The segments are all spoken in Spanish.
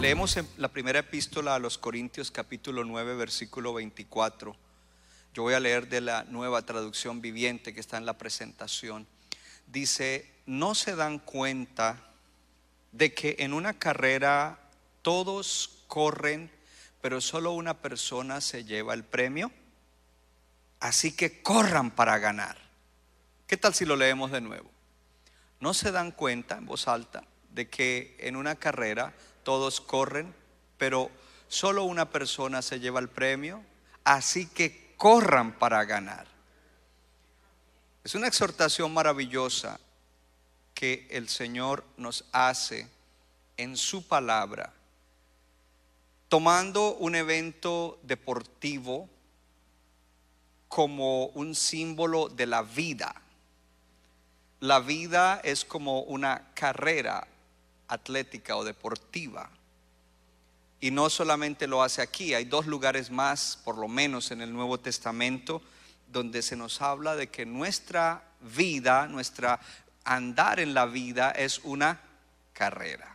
Leemos en la primera epístola a los Corintios capítulo 9 versículo 24. Yo voy a leer de la nueva traducción viviente que está en la presentación. Dice, no se dan cuenta de que en una carrera todos corren, pero solo una persona se lleva el premio. Así que corran para ganar. ¿Qué tal si lo leemos de nuevo? No se dan cuenta en voz alta de que en una carrera todos corren, pero solo una persona se lleva el premio. Así que corran para ganar. Es una exhortación maravillosa que el Señor nos hace en su palabra, tomando un evento deportivo como un símbolo de la vida. La vida es como una carrera atlética o deportiva. Y no solamente lo hace aquí, hay dos lugares más, por lo menos en el Nuevo Testamento, donde se nos habla de que nuestra vida, nuestra andar en la vida es una carrera.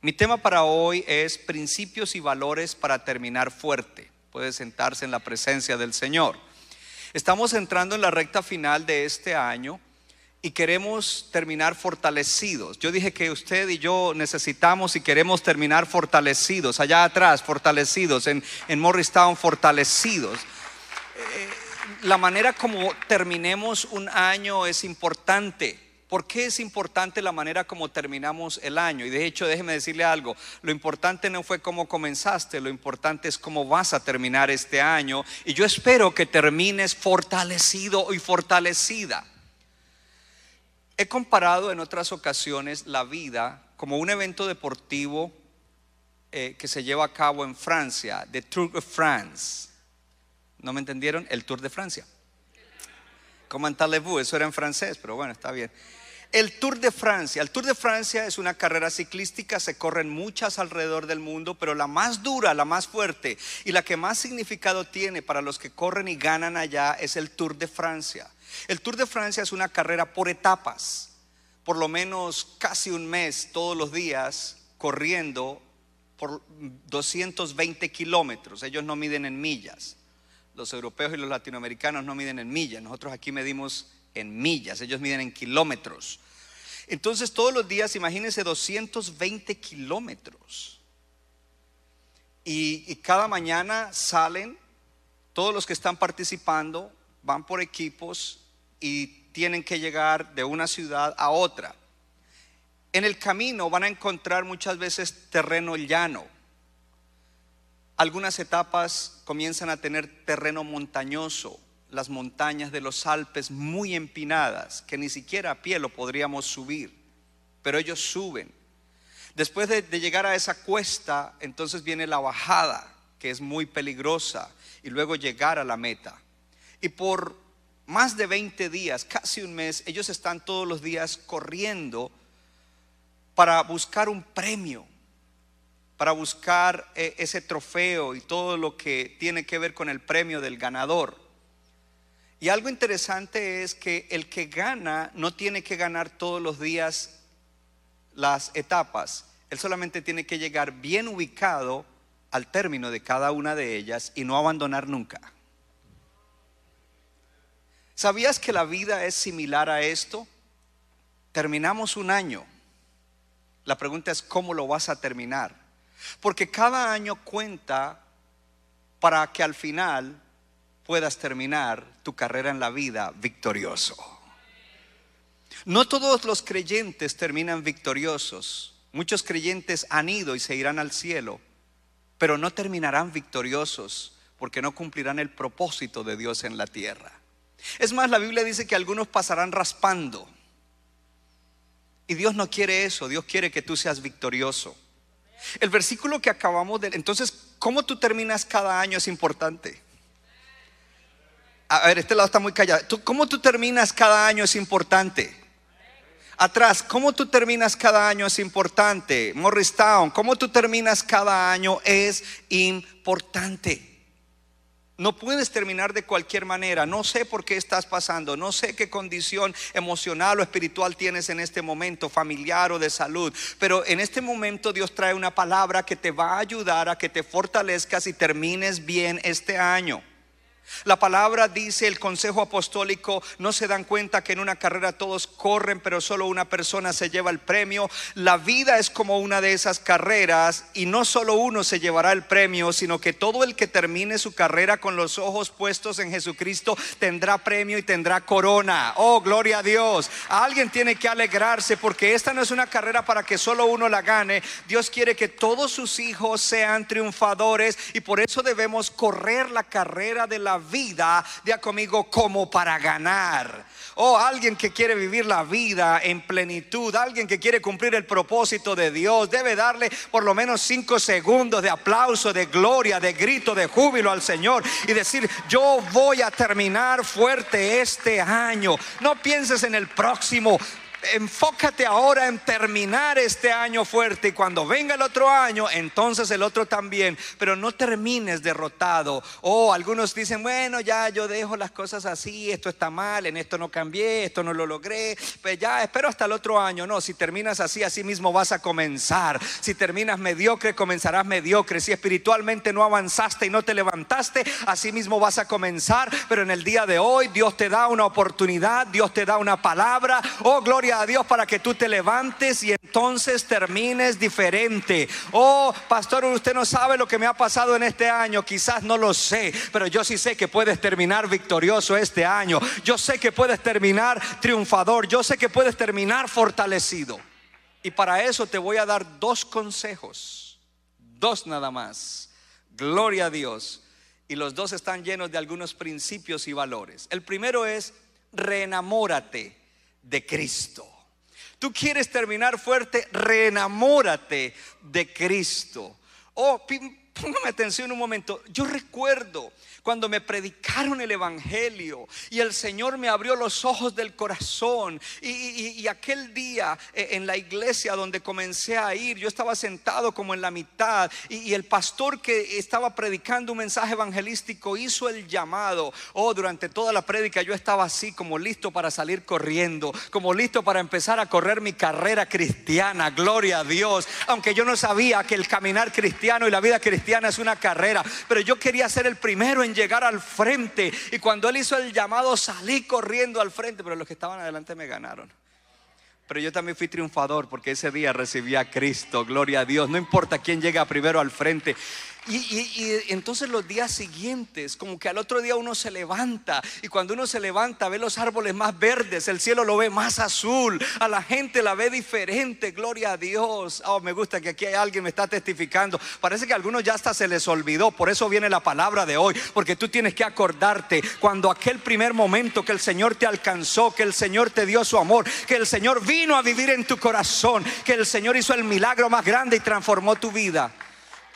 Mi tema para hoy es principios y valores para terminar fuerte. Puede sentarse en la presencia del Señor. Estamos entrando en la recta final de este año y queremos terminar fortalecidos. Yo dije que usted y yo necesitamos y queremos terminar fortalecidos, allá atrás, fortalecidos, en, en Morristown, fortalecidos. Eh, la manera como terminemos un año es importante. ¿Por qué es importante la manera como terminamos el año? Y de hecho, déjeme decirle algo, lo importante no fue cómo comenzaste, lo importante es cómo vas a terminar este año. Y yo espero que termines fortalecido y fortalecida. He comparado en otras ocasiones la vida como un evento deportivo eh, que se lleva a cabo en Francia, The Tour de France. ¿No me entendieron? El Tour de Francia. Comment-allez-vous? Eso era en francés, pero bueno, está bien. El Tour de Francia. El Tour de Francia es una carrera ciclística, se corren muchas alrededor del mundo, pero la más dura, la más fuerte y la que más significado tiene para los que corren y ganan allá es el Tour de Francia. El Tour de Francia es una carrera por etapas, por lo menos casi un mes todos los días corriendo por 220 kilómetros. Ellos no miden en millas. Los europeos y los latinoamericanos no miden en millas. Nosotros aquí medimos en millas. Ellos miden en kilómetros. Entonces todos los días, imagínense 220 kilómetros. Y, y cada mañana salen todos los que están participando, van por equipos y tienen que llegar de una ciudad a otra. En el camino van a encontrar muchas veces terreno llano. Algunas etapas comienzan a tener terreno montañoso, las montañas de los Alpes muy empinadas, que ni siquiera a pie lo podríamos subir, pero ellos suben. Después de, llegar a esa cuesta, entonces viene la bajada, que es muy peligrosa, y luego llegar a la meta. Y por más de 20 días, casi un mes, ellos están todos los días corriendo para buscar un premio, para buscar eh, ese trofeo y todo lo que tiene que ver con el premio del ganador. Y algo interesante es que el que gana no tiene que ganar todos los días las etapas, él solamente tiene que llegar bien ubicado al término de cada una de ellas y no abandonar nunca. ¿Sabías que la vida es similar a esto? Terminamos un año. La pregunta es cómo lo vas a terminar. Porque cada año cuenta para que al final puedas terminar tu carrera en la vida victorioso. No todos los creyentes terminan victoriosos. Muchos creyentes han ido y se irán al cielo, pero no terminarán victoriosos porque no cumplirán el propósito de Dios en la tierra. Es más, la Biblia dice que algunos pasarán raspando. Y Dios no quiere eso, Dios quiere que tú seas victorioso. El versículo que acabamos de... Entonces, ¿cómo tú terminas cada año es importante? A ver, este lado está muy callado. ¿Cómo tú terminas cada año es importante? Atrás, ¿cómo tú terminas cada año es importante? Morristown, ¿cómo tú terminas cada año es importante? No puedes terminar de cualquier manera. No sé por qué estás pasando. No sé qué condición emocional o espiritual tienes en este momento, familiar o de salud. Pero en este momento Dios trae una palabra que te va a ayudar a que te fortalezcas y termines bien este año. La palabra dice, el consejo apostólico, no se dan cuenta que en una carrera todos corren, pero solo una persona se lleva el premio. La vida es como una de esas carreras y no solo uno se llevará el premio, sino que todo el que termine su carrera con los ojos puestos en Jesucristo tendrá premio y tendrá corona. Oh, gloria a Dios. Alguien tiene que alegrarse porque esta no es una carrera para que solo uno la gane. Dios quiere que todos sus hijos sean triunfadores y por eso debemos correr la carrera de la vida, ya conmigo, como para ganar. Oh, alguien que quiere vivir la vida en plenitud, alguien que quiere cumplir el propósito de Dios, debe darle por lo menos cinco segundos de aplauso, de gloria, de grito, de júbilo al Señor y decir, yo voy a terminar fuerte este año. No pienses en el próximo enfócate ahora en terminar este año fuerte y cuando venga el otro año, entonces el otro también, pero no termines derrotado. O algunos dicen, bueno, ya yo dejo las cosas así, esto está mal, en esto no cambié, esto no lo logré, pues ya espero hasta el otro año. No, si terminas así, así mismo vas a comenzar. Si terminas mediocre, comenzarás mediocre. Si espiritualmente no avanzaste y no te levantaste, así mismo vas a comenzar. Pero en el día de hoy Dios te da una oportunidad, Dios te da una palabra. Oh, gloria a Dios para que tú te levantes y entonces termines diferente. Oh, pastor, usted no sabe lo que me ha pasado en este año. Quizás no lo sé, pero yo sí sé que puedes terminar victorioso este año. Yo sé que puedes terminar triunfador. Yo sé que puedes terminar fortalecido. Y para eso te voy a dar dos consejos. Dos nada más. Gloria a Dios. Y los dos están llenos de algunos principios y valores. El primero es, reenamórate de Cristo. Tú quieres terminar fuerte, reenamórate de Cristo. Oh, póngame atención un momento. Yo recuerdo cuando me predicaron el Evangelio y el Señor me abrió los ojos del corazón. Y, aquel día eh, en la iglesia donde comencé a ir, yo estaba sentado como en la mitad y, el pastor que estaba predicando un mensaje evangelístico hizo el llamado. Oh, durante toda la prédica yo estaba así como listo para salir corriendo, como listo para empezar a correr mi carrera cristiana. Gloria a Dios. Aunque yo no sabía que el caminar cristiano y la vida cristiana es una carrera, pero yo quería ser el primero en llegar al frente. Y cuando él hizo el llamado, salí corriendo al frente, pero los que estaban adelante me ganaron. Pero yo también fui triunfador porque ese día recibí a Cristo, gloria a Dios. No importa quién llega primero al frente. Y, entonces los días siguientes, como que al otro día uno se levanta y cuando uno se levanta ve los árboles más verdes, el cielo lo ve más azul, a la gente la ve diferente, gloria a Dios. Oh, me gusta que aquí hay alguien me está testificando. Parece que a algunos ya hasta se les olvidó, por eso viene la palabra de hoy, porque tú tienes que acordarte cuando aquel primer momento que el Señor te alcanzó, que el Señor te dio su amor, que el Señor vino a vivir en tu corazón, que el Señor hizo el milagro más grande y transformó tu vida.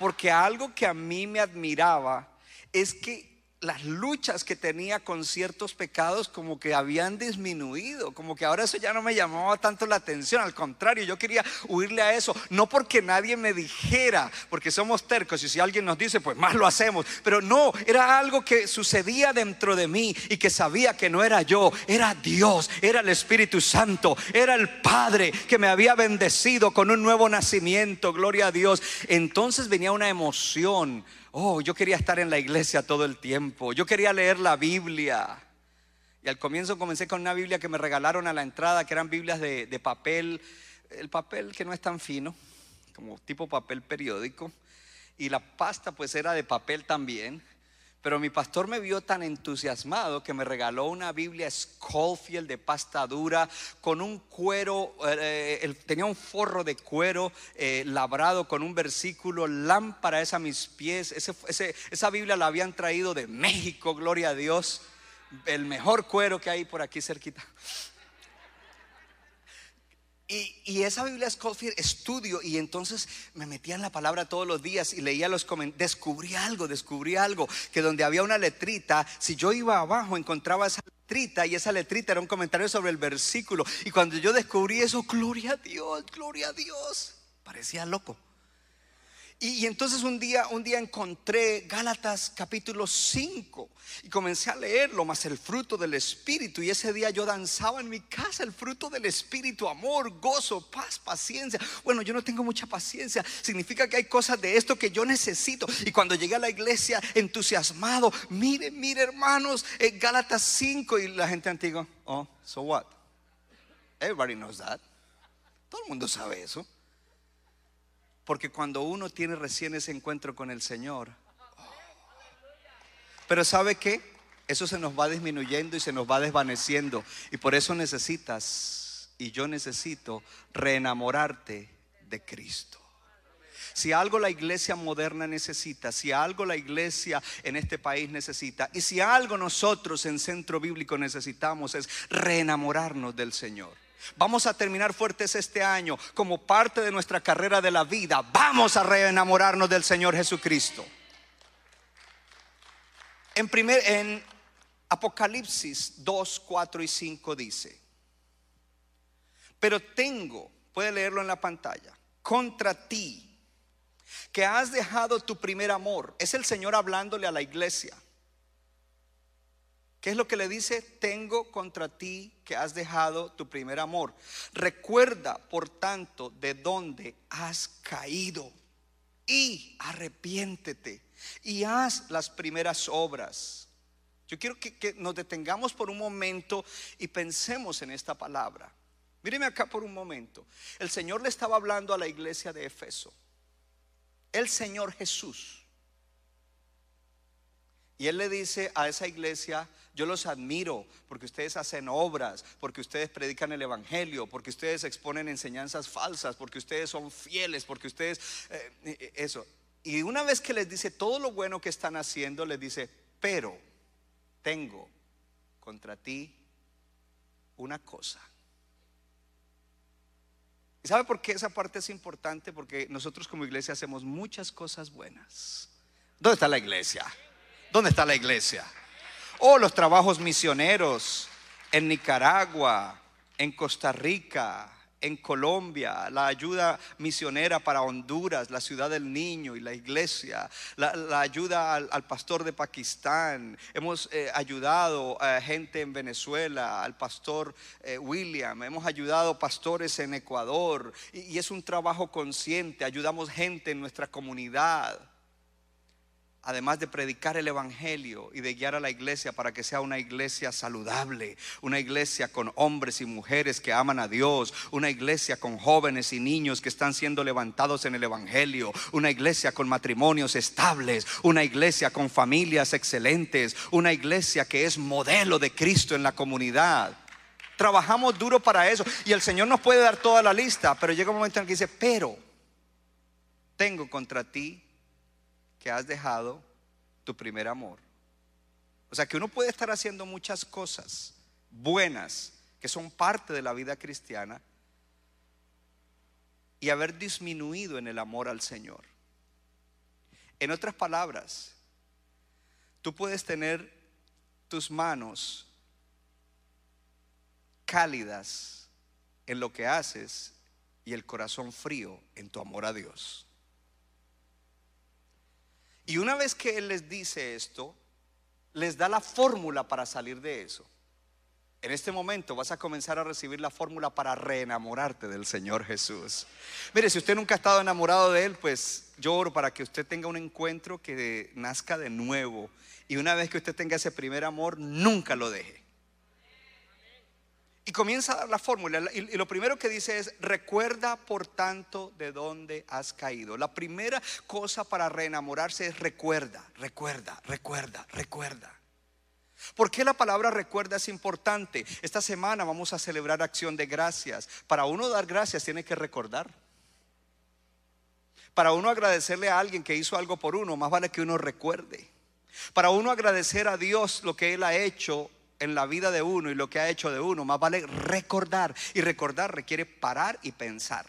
Porque algo que a mí me admiraba es que las luchas que tenía con ciertos pecados como que habían disminuido, como que ahora eso ya no me llamaba tanto la atención, al contrario, yo quería huirle a eso, no porque nadie me dijera, porque somos tercos y si alguien nos dice, pues más lo hacemos, pero no, era algo que sucedía dentro de mí y que sabía que no era yo, era Dios, era el Espíritu Santo, era el Padre que me había bendecido con un nuevo nacimiento, gloria a Dios. Entonces venía una emoción Oh, yo quería estar en la iglesia todo el tiempo. Yo quería leer la Biblia. Y al comienzo comencé con una Biblia que me regalaron a la entrada, que eran Biblias de, papel, el papel que no es tan fino, como tipo papel periódico. Y la pasta pues era de papel también. Pero mi pastor me vio tan entusiasmado que me regaló una Biblia Schofield de pasta dura con un cuero, eh, él tenía un forro de cuero eh, labrado con un versículo, lámpara es a mis pies. Esa Biblia la habían traído de México, gloria a Dios. El mejor cuero que hay por aquí cerquita. Y, esa Biblia Schofield estudio y entonces me metía en la palabra todos los días y leía los comentarios. Descubrí algo, descubrí algo, que donde había una letrita, si yo iba abajo encontraba esa letrita y esa letrita era un comentario sobre el versículo. Y cuando yo descubrí eso, gloria a Dios, gloria a Dios, parecía loco. Y, entonces un día, un día encontré Gálatas capítulo 5 y comencé a leerlo, más el fruto del Espíritu. Y ese día yo danzaba en mi casa el fruto del Espíritu, amor, gozo, paz, paciencia. Bueno, yo no tengo mucha paciencia. Significa que hay cosas de esto que yo necesito. Y cuando llegué a la iglesia entusiasmado, mire, mire hermanos, eh, Gálatas 5 y la gente antigua, oh, so what? Everybody knows that. Todo el mundo sabe eso. Porque cuando uno tiene recién ese encuentro con el Señor, pero ¿sabe qué? Eso se nos va disminuyendo y se nos va desvaneciendo. Y por eso necesitas, y yo necesito, reenamorarte de Cristo. Si algo la iglesia moderna necesita, si algo la iglesia en este país necesita, y si algo nosotros en Centro Bíblico necesitamos es reenamorarnos del Señor. Vamos a terminar fuertes este año como parte de nuestra carrera de la vida. Vamos a reenamorarnos del Señor Jesucristo. En, primer, en Apocalipsis 2, 4 y 5 dice, pero tengo, puede leerlo en la pantalla, contra ti, que has dejado tu primer amor. Es el Señor hablándole a la iglesia. ¿Qué es lo que le dice? Tengo contra ti que has dejado tu primer amor. Recuerda, por tanto, de dónde has caído y arrepiéntete y haz las primeras obras. Yo quiero que, nos detengamos por un momento y pensemos en esta palabra. Míreme acá por un momento. El Señor le estaba hablando a la iglesia de Efeso. El Señor Jesús. Y Él le dice a esa iglesia, yo los admiro porque ustedes hacen obras, porque ustedes predican el Evangelio, porque ustedes exponen enseñanzas falsas, porque ustedes son fieles, porque ustedes... eh, eh, eso. Y una vez que les dice todo lo bueno que están haciendo, les dice, pero tengo contra ti una cosa. ¿Y sabe por qué esa parte es importante? Porque nosotros como iglesia hacemos muchas cosas buenas. ¿Dónde está la iglesia? ¿Dónde está la iglesia? O los trabajos misioneros en Nicaragua, en Costa Rica, en Colombia, la ayuda misionera para Honduras, la ciudad del niño y la iglesia, la, ayuda al, pastor de Pakistán. Hemos eh, ayudado a gente en Venezuela, al pastor eh, William, hemos ayudado pastores en Ecuador. Y es un trabajo consciente, ayudamos gente en nuestra comunidad además de predicar el Evangelio y de guiar a la iglesia para que sea una iglesia saludable, una iglesia con hombres y mujeres que aman a Dios, una iglesia con jóvenes y niños que están siendo levantados en el Evangelio, una iglesia con matrimonios estables, una iglesia con familias excelentes, una iglesia que es modelo de Cristo en la comunidad. Trabajamos duro para eso y el Señor nos puede dar toda la lista, pero llega un momento en que dice, pero tengo contra ti que has dejado tu primer amor. O sea que uno puede estar haciendo muchas cosas buenas que son parte de la vida cristiana y haber disminuido en el amor al Señor. En otras palabras, tú puedes tener tus manos cálidas en lo que haces y el corazón frío en tu amor a Dios. Y una vez que Él les dice esto, les da la fórmula para salir de eso. En este momento vas a comenzar a recibir la fórmula para reenamorarte del Señor Jesús. Mire, si usted nunca ha estado enamorado de Él, pues yo oro para que usted tenga un encuentro que nazca de nuevo. Y una vez que usted tenga ese primer amor, nunca lo deje. Y comienza a dar la fórmula. Y, lo primero que dice es, recuerda por tanto de dónde has caído. La primera cosa para reenamorarse es recuerda, recuerda, recuerda, recuerda. ¿Por qué la palabra recuerda es importante? Esta semana vamos a celebrar acción de gracias. Para uno dar gracias tiene que recordar. Para uno agradecerle a alguien que hizo algo por uno, más vale que uno recuerde. Para uno agradecer a Dios lo que Él ha hecho en la vida de uno y lo que ha hecho de uno, más vale recordar. Y recordar requiere parar y pensar.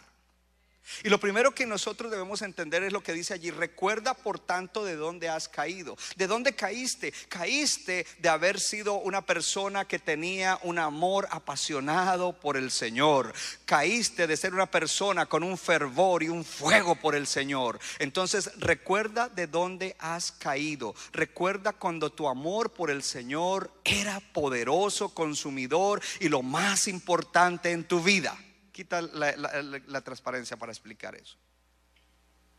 Y lo primero que nosotros debemos entender es lo que dice allí. Recuerda por tanto de dónde has caído. ¿De dónde caíste? Caíste de haber sido una persona que tenía un amor apasionado por el Señor. Caíste de ser una persona con un fervor y un fuego por el Señor. Entonces recuerda de dónde has caído. Recuerda cuando tu amor por el Señor era poderoso, consumidor y lo más importante en tu vida quita la, transparencia para explicar eso.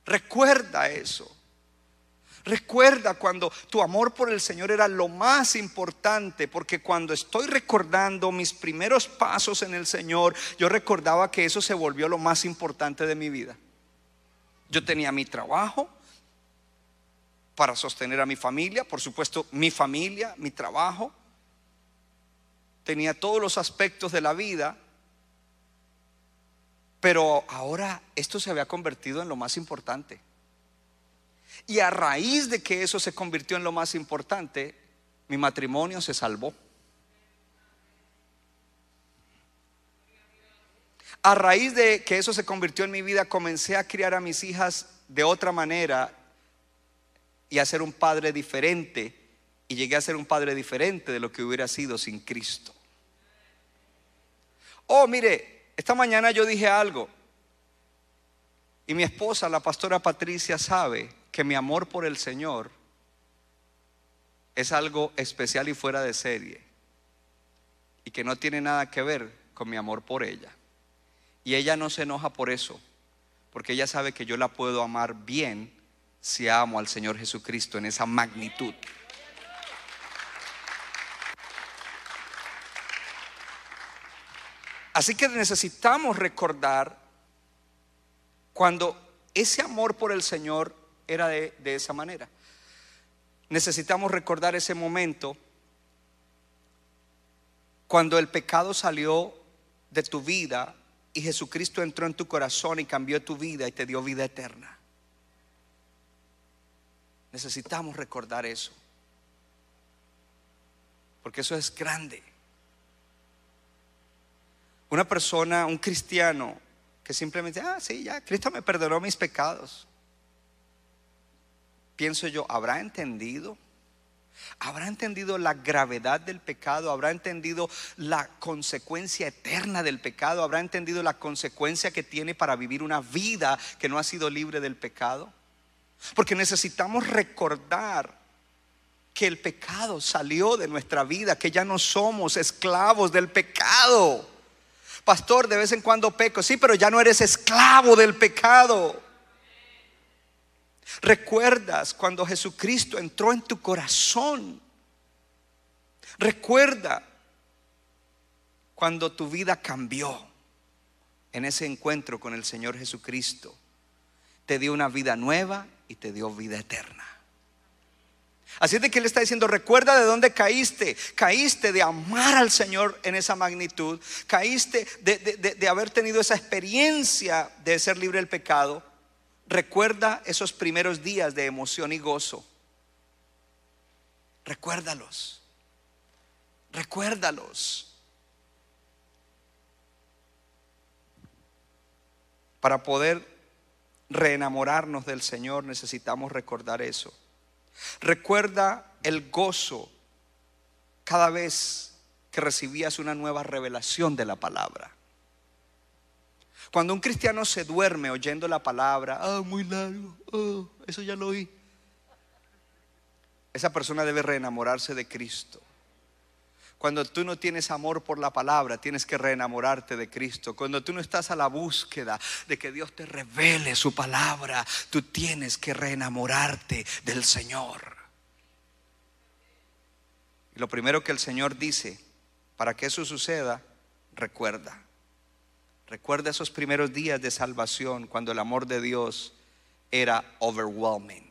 Recuerda eso. Recuerda cuando tu amor por el Señor era lo más importante, porque cuando estoy recordando mis primeros pasos en el Señor, yo recordaba que eso se volvió lo más importante de mi vida. Yo tenía mi trabajo para sostener a mi familia, por supuesto, mi familia, mi trabajo. Tenía todos los aspectos de la vida pero ahora esto se había convertido en lo más importante. Y a raíz de que eso se convirtió en lo más importante, mi matrimonio se salvó. A raíz de que eso se convirtió en mi vida, comencé a criar a mis hijas de otra manera y a ser un padre diferente. Y llegué a ser un padre diferente de lo que hubiera sido sin Cristo. Oh, mire, esta mañana yo dije algo. Y mi esposa, la pastora Patricia, sabe que mi amor por el Señor es algo especial y fuera de serie. Y que no tiene nada que ver con mi amor por ella. Y ella no se enoja por eso. Porque ella sabe que yo la puedo amar bien si amo al Señor Jesucristo en esa magnitud. Así que necesitamos recordar cuando ese amor por el Señor era de, de esa manera. Necesitamos recordar ese momento cuando el pecado salió de tu vida y Jesucristo entró en tu corazón y cambió tu vida y te dio vida eterna. Necesitamos recordar eso. Porque eso es grande. Una persona, un cristiano, que simplemente, ah, sí, ya, Cristo me perdonó mis pecados. Pienso yo, ¿habrá entendido? ¿Habrá entendido la gravedad del pecado? ¿Habrá entendido la consecuencia eterna del pecado? ¿Habrá entendido la consecuencia que tiene para vivir una vida que no ha sido libre del pecado? Porque necesitamos recordar que el pecado salió de nuestra vida, que ya no somos esclavos del pecado. Pastor, de vez en cuando peco, sí, pero ya no eres esclavo del pecado. Recuerdas cuando Jesucristo entró en tu corazón. Recuerda cuando tu vida cambió en ese encuentro con el Señor Jesucristo. Te dio una vida nueva y te dio vida eterna. Así es de que Él está diciendo, recuerda de dónde caíste. Caíste de amar al Señor en esa magnitud. Caíste de, de- de- de haber tenido esa experiencia de ser libre del pecado. Recuerda esos primeros días de emoción y gozo. Recuérdalos. Recuérdalos. Para poder reenamorarnos del Señor necesitamos recordar eso. Recuerda el gozo cada vez que recibías una nueva revelación de la palabra. Cuando un cristiano se duerme oyendo la palabra, ah, muy largo, oh, eso ya lo oí. Esa persona debe reenamorarse de Cristo. Cuando tú no tienes amor por la palabra, tienes que reenamorarte de Cristo. Cuando tú no estás a la búsqueda de que Dios te revele su palabra, tú tienes que reenamorarte del Señor. Y lo primero que el Señor dice, para que eso suceda, recuerda. Recuerda esos primeros días de salvación cuando el amor de Dios era overwhelming,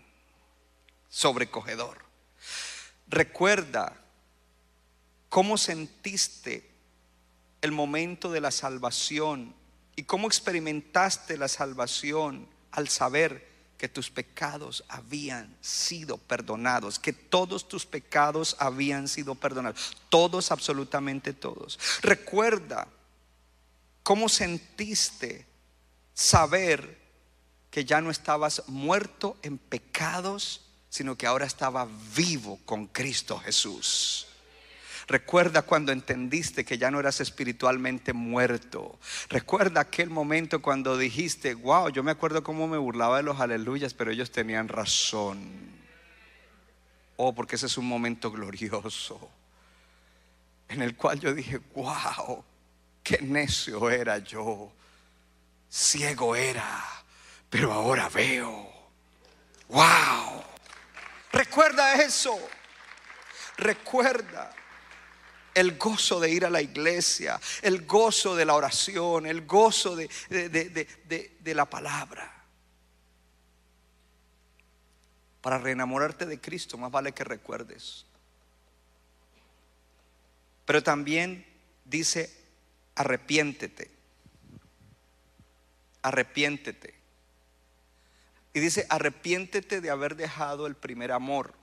sobrecogedor. Recuerda cómo sentiste el momento de la salvación y cómo experimentaste la salvación al saber que tus pecados habían sido perdonados, que todos tus pecados habían sido perdonados, todos, absolutamente todos. Recuerda cómo sentiste saber que ya no estabas muerto en pecados, sino que ahora estaba vivo con Cristo Jesús. Recuerda cuando entendiste que ya no eras espiritualmente muerto. Recuerda aquel momento cuando dijiste, wow, yo me acuerdo cómo me burlaba de los aleluyas, pero ellos tenían razón. Oh, porque ese es un momento glorioso en el cual yo dije, wow, qué necio era yo, ciego era, pero ahora veo. Wow, recuerda eso, recuerda el gozo de ir a la iglesia, el gozo de la oración, el gozo de, de, la palabra. Para reenamorarte de Cristo, más vale que recuerdes. Pero también dice, arrepiéntete. Arrepiéntete. Y dice, arrepiéntete de haber dejado el primer amor.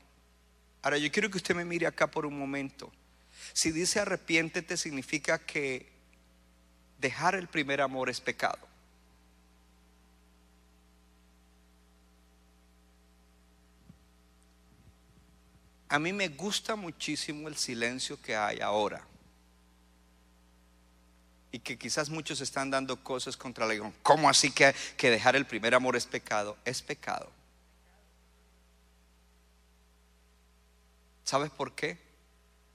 Ahora yo quiero que usted me mire acá por un momento. Si dice arrepiéntete significa que dejar el primer amor es pecado. A mí me gusta muchísimo el silencio que hay ahora. Y que quizás muchos están dando cosas contra la ¿Cómo así que, que dejar el primer amor es pecado? Es pecado. ¿Sabes por qué?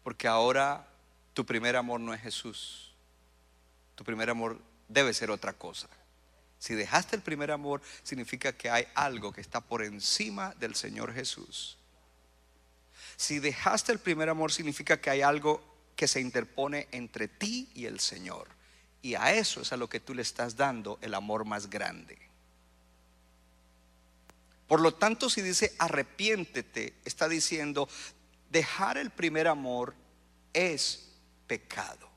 Porque ahora tu primer amor no es Jesús. Tu primer amor debe ser otra cosa. Si dejaste el primer amor, significa que hay algo que está por encima del Señor Jesús. Si dejaste el primer amor, significa que hay algo que se interpone entre ti y el Señor. Y a eso es a lo que tú le estás dando el amor más grande. Por lo tanto, si dice arrepiéntete, está diciendo, dejar el primer amor es pecado.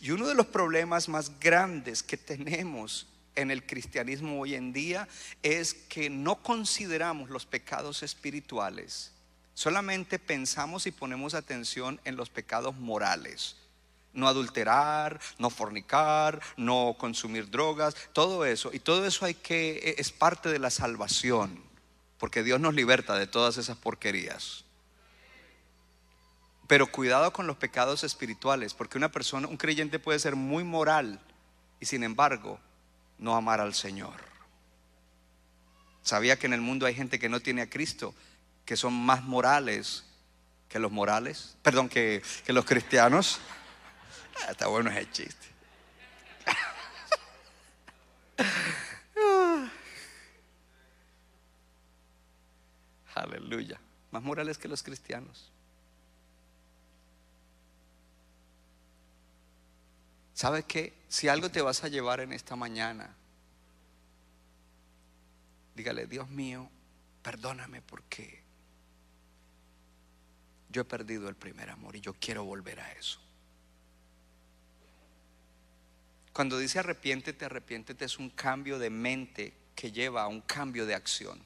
Y uno de los problemas más grandes que tenemos en el cristianismo hoy en día es que no consideramos los pecados espirituales. Solamente pensamos y ponemos atención en los pecados morales. No adulterar, no fornicar, no consumir drogas, todo eso. Y todo eso hay que es parte de la salvación, porque Dios nos liberta de todas esas porquerías. Pero cuidado con los pecados espirituales, porque una persona, un creyente puede ser muy moral y sin embargo no amar al Señor. Sabía que en el mundo hay gente que no tiene a Cristo, que son más morales que los morales, perdón, que, los cristianos. Ah, está bueno ese chiste. Aleluya. Más morales que los cristianos. ¿Sabe qué? Si algo te vas a llevar en esta mañana, dígale, Dios mío, perdóname porque yo he perdido el primer amor y yo quiero volver a eso. Cuando dice arrepiéntete, arrepiéntete es un cambio de mente que lleva a un cambio de acción.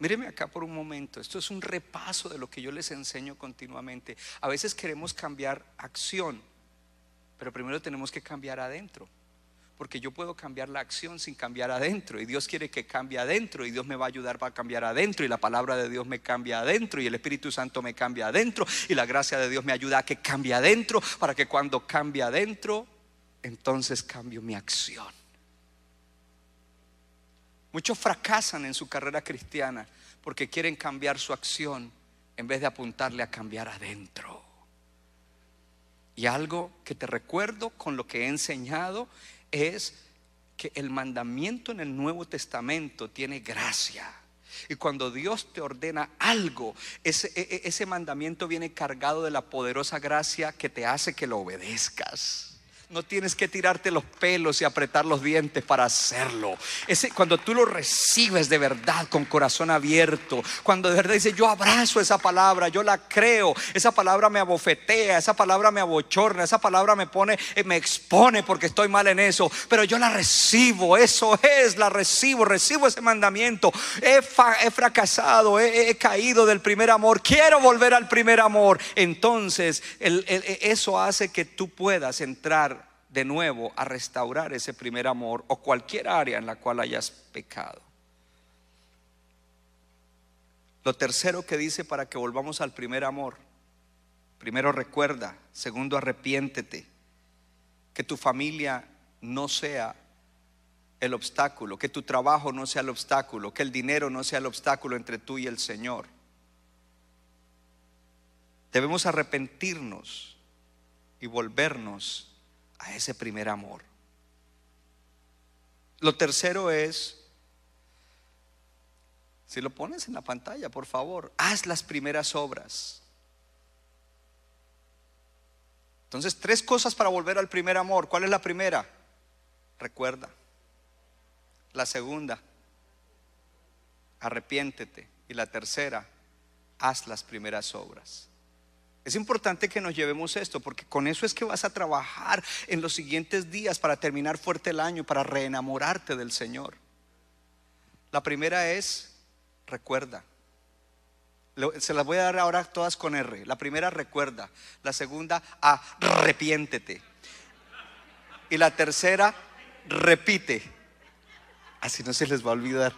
Míreme acá por un momento, esto es un repaso de lo que yo les enseño continuamente. A veces queremos cambiar acción, pero primero tenemos que cambiar adentro. Porque yo puedo cambiar la acción sin cambiar adentro. Y Dios quiere que cambie adentro. Y Dios me va a ayudar para cambiar adentro. Y la palabra de Dios me cambia adentro. Y el Espíritu Santo me cambia adentro. Y la gracia de Dios me ayuda a que cambie adentro. Para que cuando cambie adentro, entonces cambio mi acción. Muchos fracasan en su carrera cristiana porque quieren cambiar su acción en vez de apuntarle a cambiar adentro. Y algo que te recuerdo con lo que he enseñado es que el mandamiento en el Nuevo Testamento tiene gracia. Y cuando Dios te ordena algo, ese, e- e- mandamiento viene cargado de la poderosa gracia que te hace que lo obedezcas. No tienes que tirarte los pelos y apretar los dientes para hacerlo. Ese, cuando tú lo recibes de verdad con corazón abierto, cuando de verdad dices, yo abrazo esa palabra, yo la creo, esa palabra me abofetea, esa palabra me abochorna, esa palabra me pone, eh, me expone porque estoy mal en eso, pero yo la recibo, eso es, la recibo, recibo ese mandamiento. He, fracasado, he, caído del primer amor, quiero volver al primer amor. Entonces, el- eso hace que tú puedas entrar de nuevo a restaurar ese primer amor o cualquier área en la cual hayas pecado. Lo tercero que dice para que volvamos al primer amor, primero recuerda, segundo arrepiéntete, que tu familia no sea el obstáculo, que tu trabajo no sea el obstáculo, que el dinero no sea el obstáculo entre tú y el Señor. Debemos arrepentirnos y volvernos a ese primer amor. Lo tercero es, si lo pones en la pantalla, por favor, haz las primeras obras. Entonces, tres cosas para volver al primer amor. ¿Cuál es la primera? Recuerda. La segunda, arrepiéntete. Y la tercera, haz las primeras obras. Es importante que nos llevemos esto, porque con eso es que vas a trabajar en los siguientes días para terminar fuerte el año, para reenamorarte del Señor. La primera es, recuerda. Se las voy a dar ahora todas con R. La primera, recuerda. La segunda, arrepiéntete. Y la tercera, repite. Así no se les va a olvidar.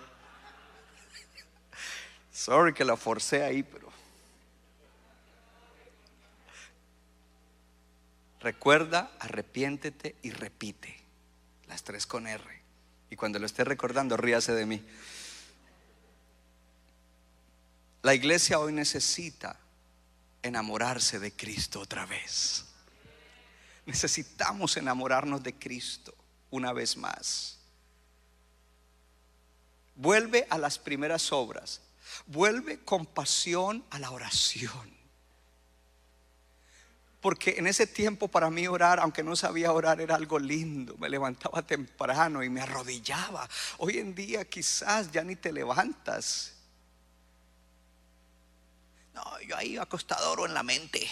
Sorry que la forcé ahí, pero. Recuerda, arrepiéntete y repite. Las tres con R. Y cuando lo esté recordando, ríase de mí. La iglesia hoy necesita enamorarse de Cristo otra vez. Necesitamos enamorarnos de Cristo una vez más. Vuelve a las primeras obras. Vuelve con pasión a la oración. Porque en ese tiempo para mí orar, aunque no sabía orar, era algo lindo. Me levantaba temprano y me arrodillaba. Hoy en día quizás ya ni te levantas. No, yo ahí acostado oro en la mente.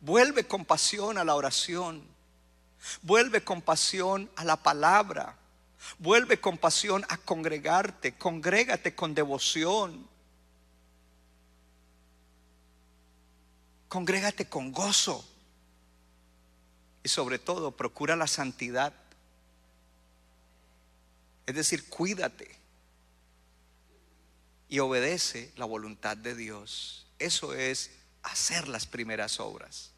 Vuelve con pasión a la oración. Vuelve con pasión a la palabra. Vuelve con pasión a congregarte. Congrégate con devoción. Congrégate con gozo. Y sobre todo, procura la santidad. Es decir, cuídate. Y obedece la voluntad de Dios. Eso es hacer las primeras obras.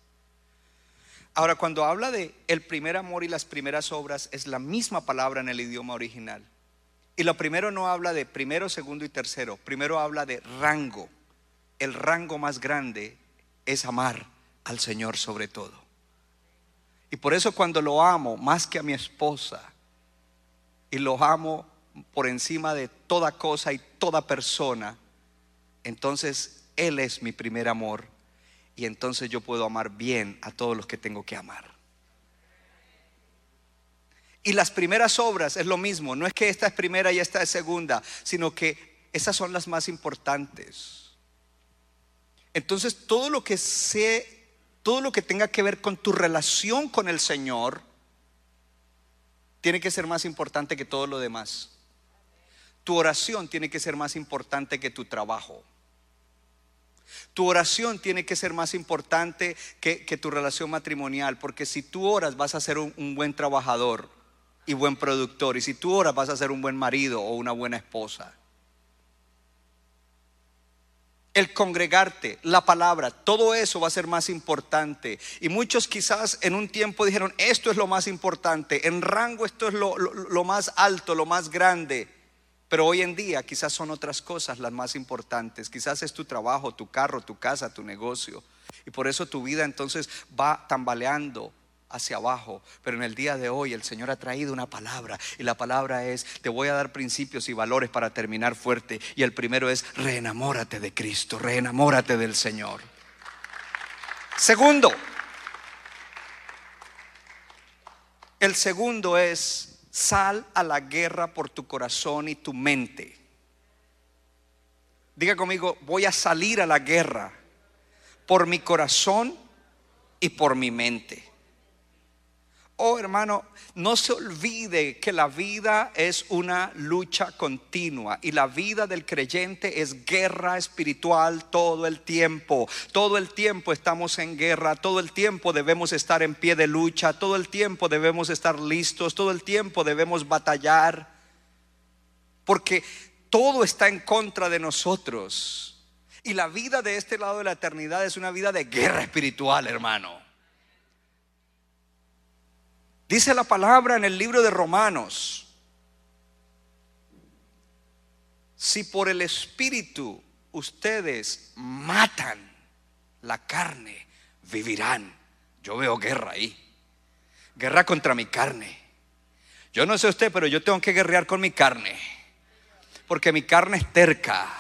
Ahora, cuando habla de el primer amor y las primeras obras, es la misma palabra en el idioma original. Y lo primero no habla de primero, segundo y tercero. Primero habla de rango. El rango más grande es amar al Señor sobre todo. Y por eso cuando lo amo más que a mi esposa, y lo amo por encima de toda cosa y toda persona, entonces Él es mi primer amor y entonces yo puedo amar bien a todos los que tengo que amar. Y las primeras obras es lo mismo, no es que esta es primera y esta es segunda, sino que esas son las más importantes. Entonces todo lo que sé, todo lo que tenga que ver con tu relación con el Señor, tiene que ser más importante que todo lo demás. Tu oración tiene que ser más importante que tu trabajo. Tu oración tiene que ser más importante que, que tu relación matrimonial, porque si tú oras vas a ser un, un buen trabajador y buen productor, y si tú oras vas a ser un buen marido o una buena esposa. El congregarte, la palabra, todo eso va a ser más importante. Y muchos quizás en un tiempo dijeron, esto es lo más importante, en rango esto es lo, lo- más alto, lo más grande. Pero hoy en día quizás son otras cosas las más importantes. Quizás es tu trabajo, tu carro, tu casa, tu negocio. Y por eso tu vida entonces va tambaleando hacia abajo. Pero en el día de hoy el Señor ha traído una palabra y la palabra es, te voy a dar principios y valores para terminar fuerte. Y el primero es, reenamórate de Cristo, reenamórate del Señor. Segundo, el segundo es, sal a la guerra por tu corazón y tu mente. Diga conmigo, voy a salir a la guerra por mi corazón y por mi mente. Oh hermano, no se olvide que la vida es una lucha continua y la vida del creyente es guerra espiritual todo el tiempo. Todo el tiempo estamos en guerra, todo el tiempo debemos estar en pie de lucha, todo el tiempo debemos estar listos, todo el tiempo debemos batallar. Porque todo está en contra de nosotros. Y la vida de este lado de la eternidad es una vida de guerra espiritual, hermano. Dice la palabra en el libro de Romanos, si por el Espíritu ustedes matan la carne, vivirán. Yo veo guerra ahí. Guerra contra mi carne. Yo no sé usted, pero yo tengo que guerrear con mi carne. Porque mi carne es terca.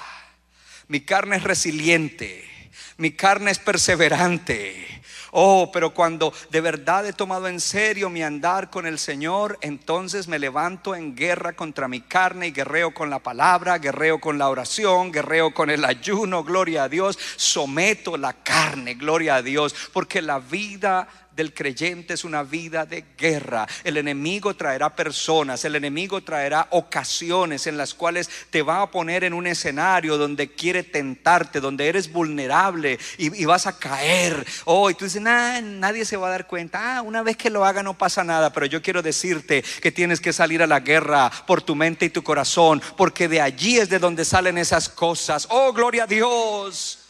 Mi carne es resiliente. Mi carne es perseverante. Oh, pero cuando de verdad he tomado en serio mi andar con el Señor, entonces me levanto en guerra contra mi carne y guerreo con la palabra, guerreo con la oración, guerreo con el ayuno, gloria a Dios, someto la carne, gloria a Dios, porque la vida del creyente es una vida de guerra. El enemigo traerá personas, el enemigo traerá ocasiones en las cuales te va a poner en un escenario donde quiere tentarte, donde eres vulnerable y, vas a caer. Oh, y tú dices, nadie se va a dar cuenta. Ah, una vez que lo haga no pasa nada, pero yo quiero decirte que tienes que salir a la guerra por tu mente y tu corazón, porque de allí es de donde salen esas cosas. Oh, gloria a Dios.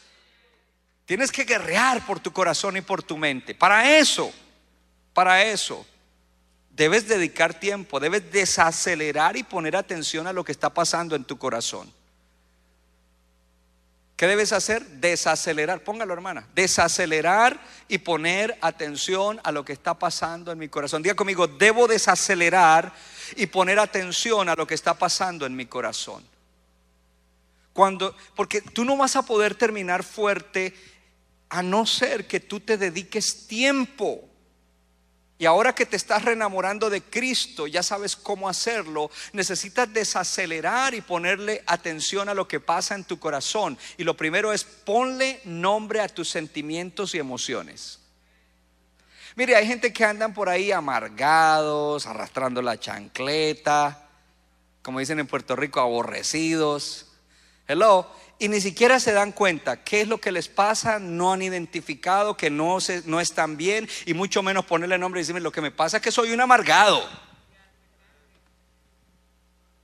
Tienes que guerrear por tu corazón y por tu mente. Para eso, para eso, debes dedicar tiempo, debes desacelerar y poner atención a lo que está pasando en tu corazón. ¿Qué debes hacer? Desacelerar, póngalo hermana, desacelerar y poner atención a lo que está pasando en mi corazón. Diga conmigo, debo desacelerar y poner atención a lo que está pasando en mi corazón. Cuando, porque tú no vas a poder terminar fuerte a no ser que tú te dediques tiempo. Y ahora que te estás reenamorando de Cristo, ya sabes cómo hacerlo, necesitas desacelerar y ponerle atención a lo que pasa en tu corazón. Y lo primero es ponle nombre a tus sentimientos y emociones. Mire, hay gente que andan por ahí amargados, arrastrando la chancleta, como dicen en Puerto Rico, aborrecidos. Hello, y ni siquiera se dan cuenta qué es lo que les pasa, no han identificado que no, se, no están bien y mucho menos ponerle nombre y decirme lo que me pasa es que soy un amargado.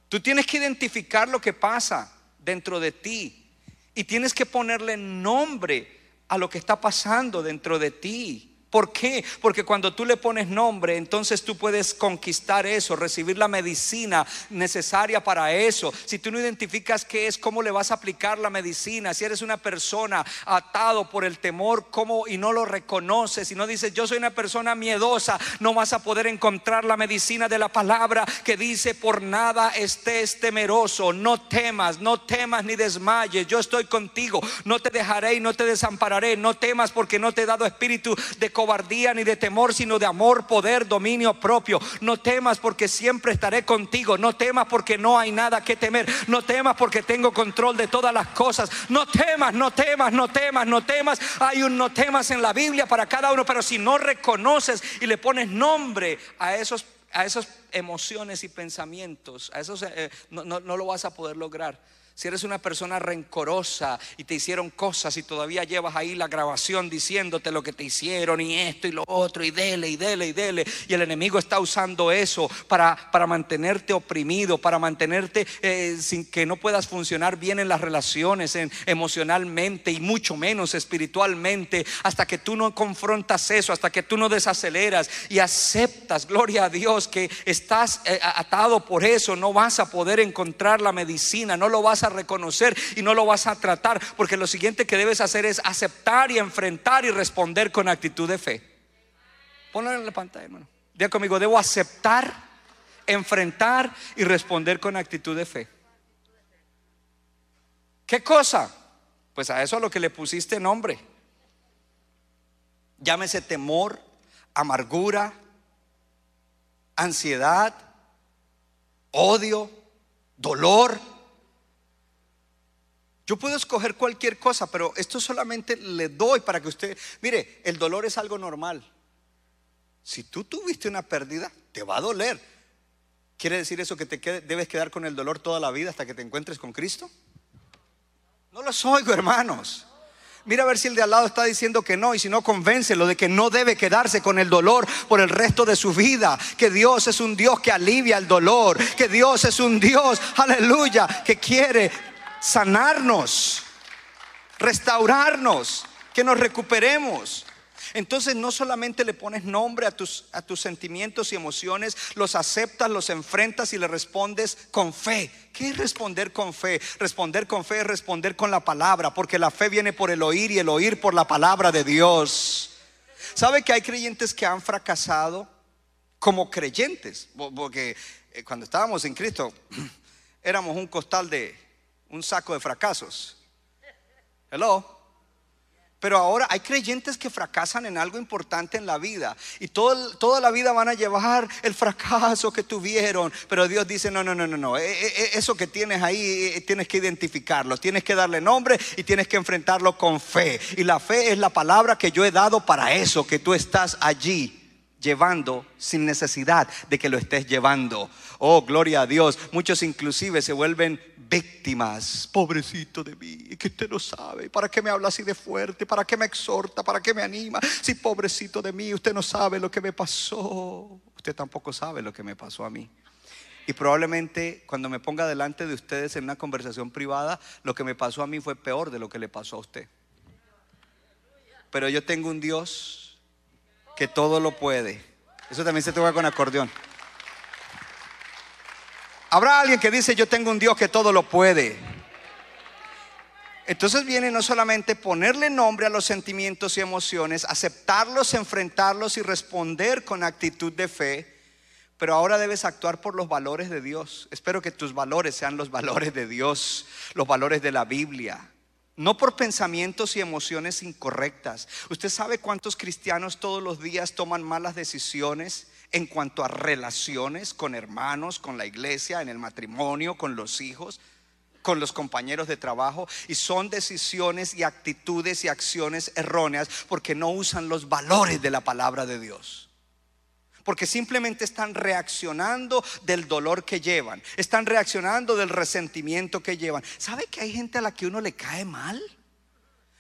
Tú tienes que identificar lo que pasa dentro de ti y tienes que ponerle nombre a lo que está pasando dentro de ti. ¿Por qué? Porque cuando tú le pones nombre, entonces tú puedes conquistar eso, recibir la medicina necesaria para eso. Si tú no identificas qué es, cómo le vas a aplicar la medicina, si eres una persona atado por el temor, cómo y no lo reconoces, y no dices, yo soy una persona miedosa, no vas a poder encontrar la medicina de la palabra que dice, por nada estés temeroso, no temas, no temas ni desmayes, yo estoy contigo, no te dejaré y no te desampararé, no temas porque no te he dado espíritu de cobardía ni de temor, sino de amor, poder, dominio propio. No temas porque siempre estaré contigo. No temas porque no hay nada que temer. No temas porque tengo control de todas las cosas. No temas, no temas, no temas, no temas. Hay un no temas en la Biblia para cada uno, pero si no reconoces y le pones nombre a esos a esas emociones y pensamientos, a esos eh, no, no lo vas a poder lograr si eres una persona rencorosa y te hicieron cosas y todavía llevas ahí la grabación diciéndote lo que te hicieron y esto y lo otro y dele y dele y dele. Y el enemigo está usando eso para, para mantenerte oprimido, para mantenerte eh, sin que no puedas funcionar bien en las relaciones, en, emocionalmente y mucho menos espiritualmente, hasta que tú no confrontas eso, hasta que tú no desaceleras y aceptas, gloria a Dios, que estás eh, atado por eso, no vas a poder encontrar la medicina, no lo vas a reconocer y no lo vas a tratar, porque lo siguiente que debes hacer es aceptar y enfrentar y responder con actitud de fe. Ponlo en la pantalla, hermano. Diga conmigo, debo aceptar, enfrentar y responder con actitud de fe. ¿Qué cosa? Pues a eso a lo que le pusiste nombre. Llámese temor, amargura, ansiedad, odio, dolor. Yo puedo escoger cualquier cosa, pero esto solamente le doy para que usted, mire, el dolor es algo normal. Si tú tuviste una pérdida, te va a doler. ¿Quiere decir eso que te debes quedar con el dolor toda la vida hasta que te encuentres con Cristo? No los oigo, hermanos. Mira a ver si el de al lado está diciendo que no y si no, convéncelo de que no debe quedarse con el dolor por el resto de su vida. Que Dios es un Dios que alivia el dolor. Que Dios es un Dios, aleluya, que quiere sanarnos, restaurarnos, que nos recuperemos. Entonces no solamente le pones nombre a tus, a tus sentimientos y emociones, los aceptas, los enfrentas y le respondes con fe. ¿Qué es responder con fe? Responder con fe es responder con la palabra, porque la fe viene por el oír y el oír por la palabra de Dios. ¿Sabe que hay creyentes que han fracasado como creyentes? Porque eh, cuando estábamos en Cristo éramos un costal de un saco de fracasos. Hello. Pero ahora hay creyentes que fracasan en algo importante en la vida y toda la vida van a llevar el fracaso que tuvieron. Pero Dios dice, no, no, no, no, no. E, e, e, eso que tienes ahí tienes que identificarlo, tienes que darle nombre y tienes que enfrentarlo con fe. Y la fe es la palabra que yo he dado para eso, que tú estás allí llevando sin necesidad de que lo estés llevando. Oh, gloria a Dios. Muchos inclusive se vuelven víctimas. Pobrecito de mí, que usted no sabe. ¿Para qué me habla así de fuerte? ¿Para qué me exhorta? ¿Para qué me anima? Si pobrecito de mí, usted no sabe lo que me pasó. Usted tampoco sabe lo que me pasó a mí. Y probablemente cuando me ponga delante de ustedes en una conversación privada, lo que me pasó a mí fue peor de lo que le pasó a usted. Pero yo tengo un Dios que todo lo puede. Eso también se toca con acordeón. Habrá alguien que dice, yo tengo un Dios que todo lo puede. Entonces viene no solamente ponerle nombre a los sentimientos y emociones, aceptarlos, enfrentarlos y responder con actitud de fe, pero ahora debes actuar por los valores de Dios. Espero que tus valores sean los valores de Dios, los valores de la Biblia no por pensamientos y emociones incorrectas. ¿Usted sabe cuántos cristianos todos los días toman malas decisiones en cuanto a relaciones con hermanos, con la iglesia, en el matrimonio, con los hijos, con los compañeros de trabajo? Y son decisiones y actitudes y acciones erróneas porque no usan los valores de la palabra de Dios porque simplemente están reaccionando del dolor que llevan, están reaccionando del resentimiento que llevan. ¿Sabe que hay gente a la que uno le cae mal?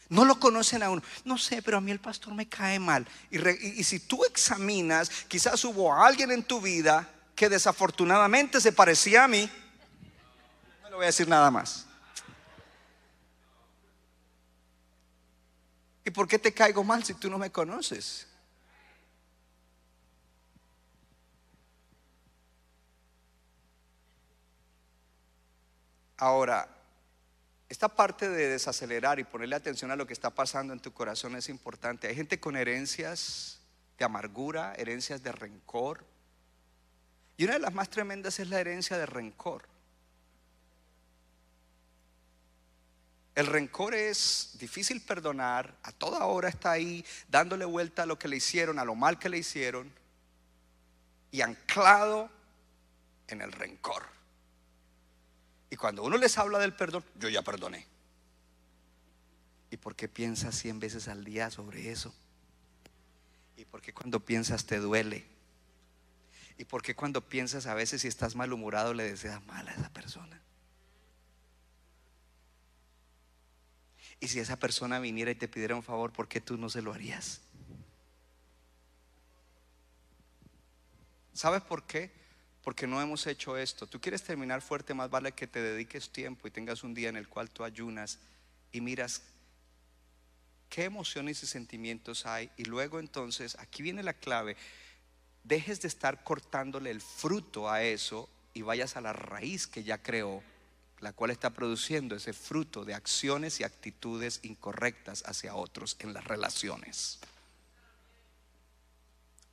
No lo conocen a uno. No sé, pero a mí el pastor me cae mal. Y, si tú examinas, quizás hubo alguien en tu vida que desafortunadamente se parecía a mí. No le voy a decir nada más. ¿Y por qué te caigo mal si tú no me conoces? Ahora, esta parte de desacelerar y ponerle atención a lo que está pasando en tu corazón es importante. Hay gente con herencias de amargura, herencias de rencor. Y una de las más tremendas es la herencia de rencor. El rencor es difícil perdonar, a toda hora está ahí dándole vuelta a lo que le hicieron, a lo mal que le hicieron, y anclado en el rencor. Y cuando uno les habla del perdón, yo ya perdoné. ¿Y por qué piensas cien veces al día sobre eso? ¿Y por qué cuando piensas te duele? ¿Y por qué cuando piensas a veces si estás malhumorado le deseas mal a esa persona? Y si esa persona viniera y te pidiera un favor, ¿por qué tú no se lo harías? ¿Sabes por qué? Porque no hemos hecho esto. Tú quieres terminar fuerte, más vale que te dediques tiempo y tengas un día en el cual tú ayunas y miras qué emociones y sentimientos hay. Y luego entonces, aquí viene la clave, dejes de estar cortándole el fruto a eso y vayas a la raíz que ya creó, la cual está produciendo ese fruto de acciones y actitudes incorrectas hacia otros en las relaciones.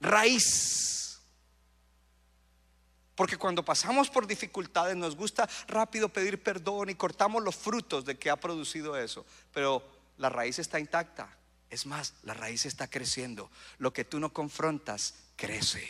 raíz. Porque cuando pasamos por dificultades nos gusta rápido pedir perdón y cortamos los frutos de que ha producido eso. Pero la raíz está intacta. Es más, la raíz está creciendo. Lo que tú no confrontas, crece.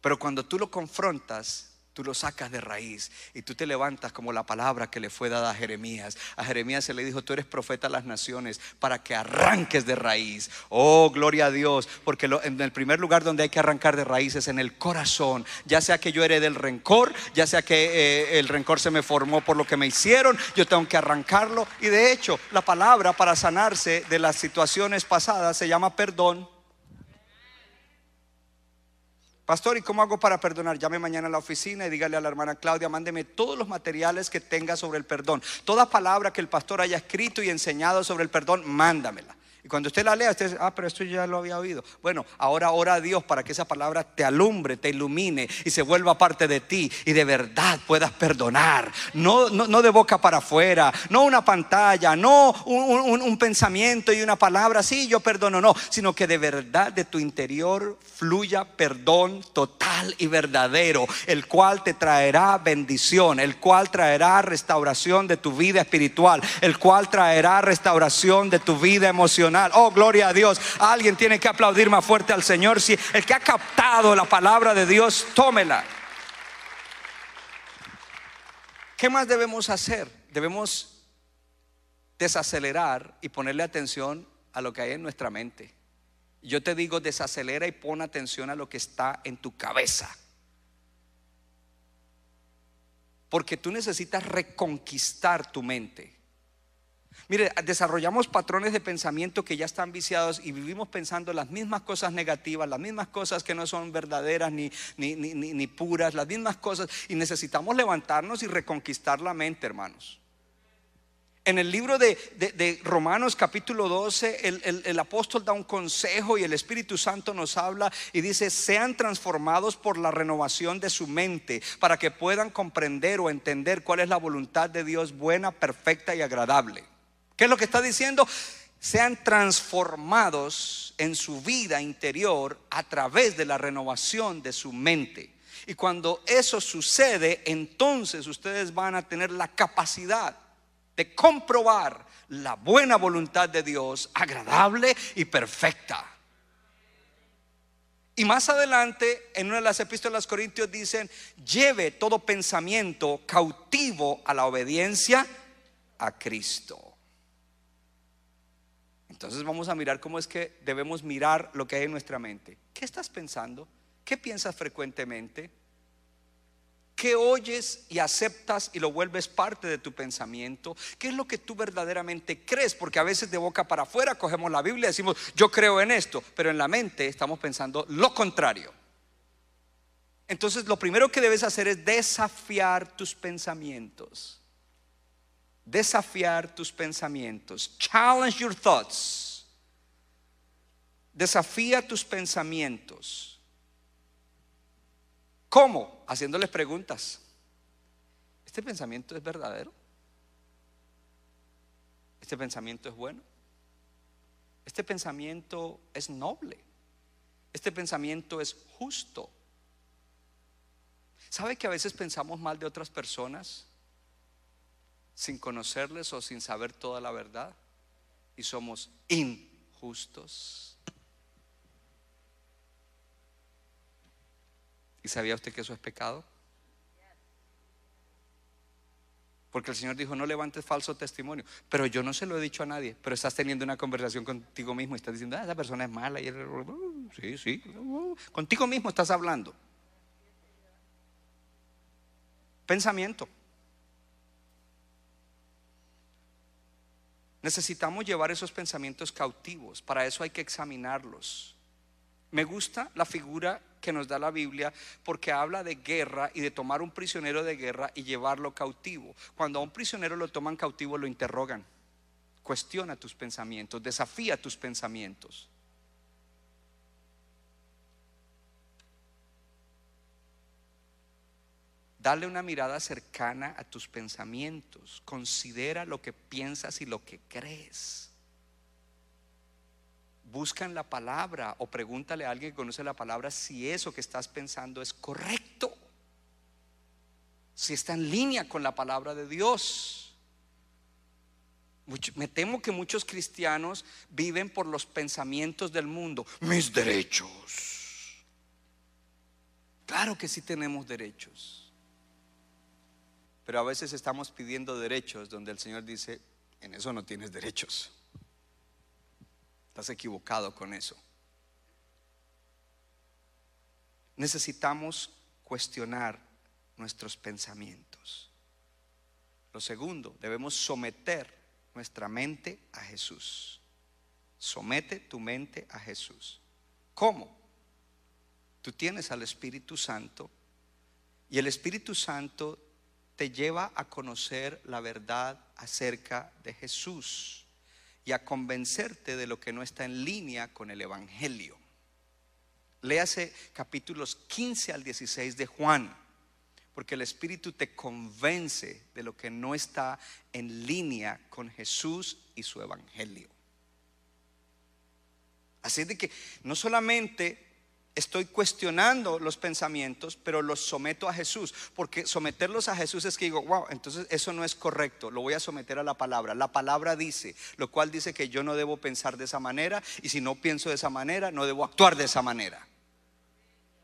Pero cuando tú lo confrontas, tú lo sacas de raíz y tú te levantas como la palabra que le fue dada a Jeremías. A Jeremías se le dijo, tú eres profeta de las naciones para que arranques de raíz. Oh, gloria a Dios, porque en el primer lugar donde hay que arrancar de raíz es en el corazón. Ya sea que yo heredé del rencor, ya sea que eh, el rencor se me formó por lo que me hicieron, yo tengo que arrancarlo. Y de hecho, la palabra para sanarse de las situaciones pasadas se llama perdón. Pastor, ¿y cómo hago para perdonar? Llame mañana a la oficina y dígale a la hermana Claudia, mándeme todos los materiales que tenga sobre el perdón. Toda palabra que el pastor haya escrito y enseñado sobre el perdón, mándamela. Y cuando usted la lea, usted dice, ah, pero esto ya lo había oído. Bueno, ahora ora a Dios para que esa palabra te alumbre, te ilumine y se vuelva parte de ti y de verdad puedas perdonar. No, no, de boca para afuera, no una pantalla, no un, un pensamiento y una palabra, sí, yo perdono, no, sino que de verdad de tu interior fluya perdón total y verdadero, el cual te traerá bendición, el cual traerá restauración de tu vida espiritual, el cual traerá restauración de tu vida emocional Oh, gloria a Dios. Alguien tiene que aplaudir más fuerte al Señor. Si el que ha captado la palabra de Dios, tómela. ¿Qué más debemos hacer? Debemos desacelerar y ponerle atención a lo que hay en nuestra mente. Yo te digo, desacelera y pon atención a lo que está en tu cabeza. Porque tú necesitas reconquistar tu mente. Mire, desarrollamos patrones de pensamiento que ya están viciados y vivimos pensando las mismas cosas negativas, las mismas cosas que no son verdaderas ni, ni, puras, las mismas cosas. Y necesitamos levantarnos y reconquistar la mente, hermanos. En el libro de, Romanos capítulo 12, el, el, apóstol da un consejo y el Espíritu Santo nos habla y dice, sean transformados por la renovación de su mente para que puedan comprender o entender cuál es la voluntad de Dios buena, perfecta y agradable. ¿Qué es lo que está diciendo? Sean transformados en su vida interior a través de la renovación de su mente. Y cuando eso sucede, entonces ustedes van a tener la capacidad de comprobar la buena voluntad de Dios, agradable y perfecta. Y más adelante, en una de las epístolas Corintios dicen, lleve todo pensamiento cautivo a la obediencia a Cristo. Entonces vamos a mirar cómo es que debemos mirar lo que hay en nuestra mente. ¿Qué estás pensando? ¿Qué piensas frecuentemente? ¿Qué oyes y aceptas y lo vuelves parte de tu pensamiento? ¿Qué es lo que tú verdaderamente crees? Porque a veces de boca para afuera cogemos la Biblia y decimos, yo creo en esto, pero en la mente estamos pensando lo contrario. Entonces lo primero que debes hacer es desafiar tus pensamientos desafiar tus pensamientos. Challenge your thoughts. Desafía tus pensamientos. ¿Cómo? Haciéndoles preguntas. ¿Este pensamiento es verdadero? ¿Este pensamiento es bueno? ¿Este pensamiento es noble? ¿Este pensamiento es justo? ¿Sabe que a veces pensamos mal de otras personas? Sin conocerles o sin saber toda la verdad y somos injustos. ¿Y sabía usted que eso es pecado? Porque el Señor dijo, no levantes falso testimonio. Pero yo no se lo he dicho a nadie. Pero estás teniendo una conversación contigo mismo y estás diciendo, ah, esa persona es mala. Y sí, sí. Contigo mismo estás hablando. Pensamiento. Necesitamos llevar esos pensamientos cautivos, para eso hay que examinarlos. Me gusta la figura que nos da la Biblia porque habla de guerra y de tomar un prisionero de guerra y llevarlo cautivo. Cuando a un prisionero lo toman cautivo lo interrogan. Cuestiona tus pensamientos, desafía tus pensamientos. Dale una mirada cercana a tus pensamientos. Considera lo que piensas y lo que crees. busca en la palabra o pregúntale a alguien que conoce la palabra si eso que estás pensando es correcto. Si está en línea con la palabra de Dios. Me temo que muchos cristianos viven por los pensamientos del mundo. Mis derechos. Claro que sí tenemos derechos. Pero a veces estamos pidiendo derechos donde el Señor dice, en eso no tienes derechos. Estás equivocado con eso. Necesitamos cuestionar nuestros pensamientos. Lo segundo, debemos someter nuestra mente a Jesús. Somete tu mente a Jesús. ¿Cómo? Tú tienes al Espíritu Santo y el Espíritu Santo te lleva a conocer la verdad acerca de Jesús y a convencerte de lo que no está en línea con el Evangelio. Léase capítulos 15 al 16 de Juan, porque el Espíritu te convence de lo que no está en línea con Jesús y su Evangelio. Así de que no solamente estoy cuestionando los pensamientos, pero los someto a Jesús, porque someterlos a Jesús es que digo, wow, entonces eso no es correcto, lo voy a someter a la palabra. La palabra dice, lo cual dice que yo no debo pensar de esa manera, y si no pienso de esa manera, no debo actuar de esa manera.